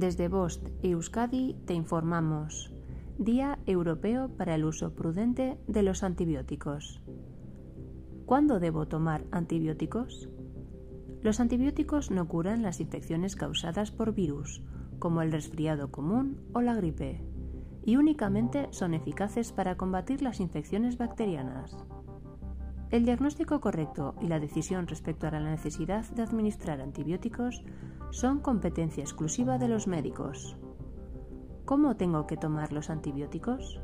Desde Bost y Euskadi te informamos. Día Europeo para el uso prudente de los antibióticos. ¿Cuándo debo tomar antibióticos? Los antibióticos no curan las infecciones causadas por virus, como el resfriado común o la gripe, y únicamente son eficaces para combatir las infecciones bacterianas. El diagnóstico correcto y la decisión respecto a la necesidad de administrar antibióticos son competencia exclusiva de los médicos. ¿Cómo tengo que tomar los antibióticos?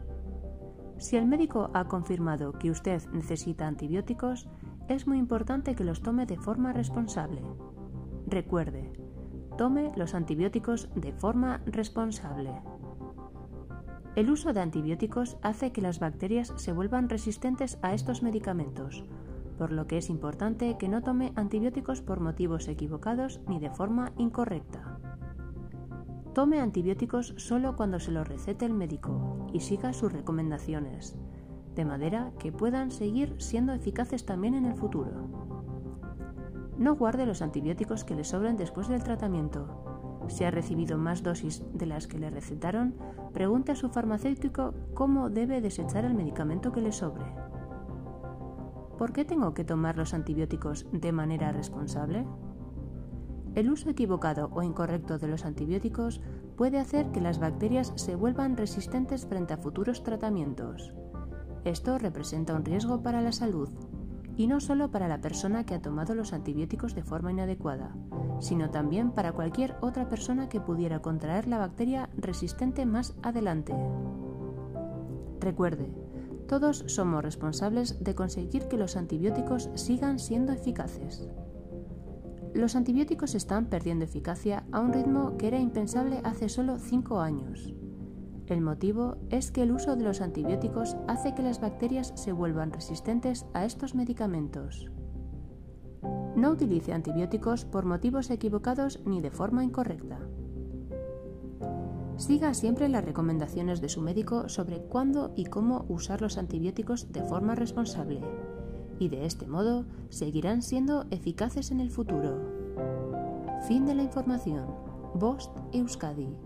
Si el médico ha confirmado que usted necesita antibióticos, es muy importante que los tome de forma responsable. Recuerde, tome los antibióticos de forma responsable. El uso de antibióticos hace que las bacterias se vuelvan resistentes a estos medicamentos, por lo que es importante que no tome antibióticos por motivos equivocados ni de forma incorrecta. Tome antibióticos solo cuando se los recete el médico y siga sus recomendaciones, de manera que puedan seguir siendo eficaces también en el futuro. No guarde los antibióticos que le sobren después del tratamiento, si ha recibido más dosis de las que le recetaron, pregunte a su farmacéutico cómo debe desechar el medicamento que le sobre. ¿Por qué tengo que tomar los antibióticos de manera responsable? El uso equivocado o incorrecto de los antibióticos puede hacer que las bacterias se vuelvan resistentes frente a futuros tratamientos. Esto representa un riesgo para la salud, y no solo para la persona que ha tomado los antibióticos de forma inadecuada, sino también para cualquier otra persona que pudiera contraer la bacteria resistente más adelante. Recuerde, todos somos responsables de conseguir que los antibióticos sigan siendo eficaces. Los antibióticos están perdiendo eficacia a un ritmo que era impensable hace solo 5 años. El motivo es que el uso de los antibióticos hace que las bacterias se vuelvan resistentes a estos medicamentos. No utilice antibióticos por motivos equivocados ni de forma incorrecta. Siga siempre las recomendaciones de su médico sobre cuándo y cómo usar los antibióticos de forma responsable, y de este modo seguirán siendo eficaces en el futuro. Fin de la información. Bost Euskadi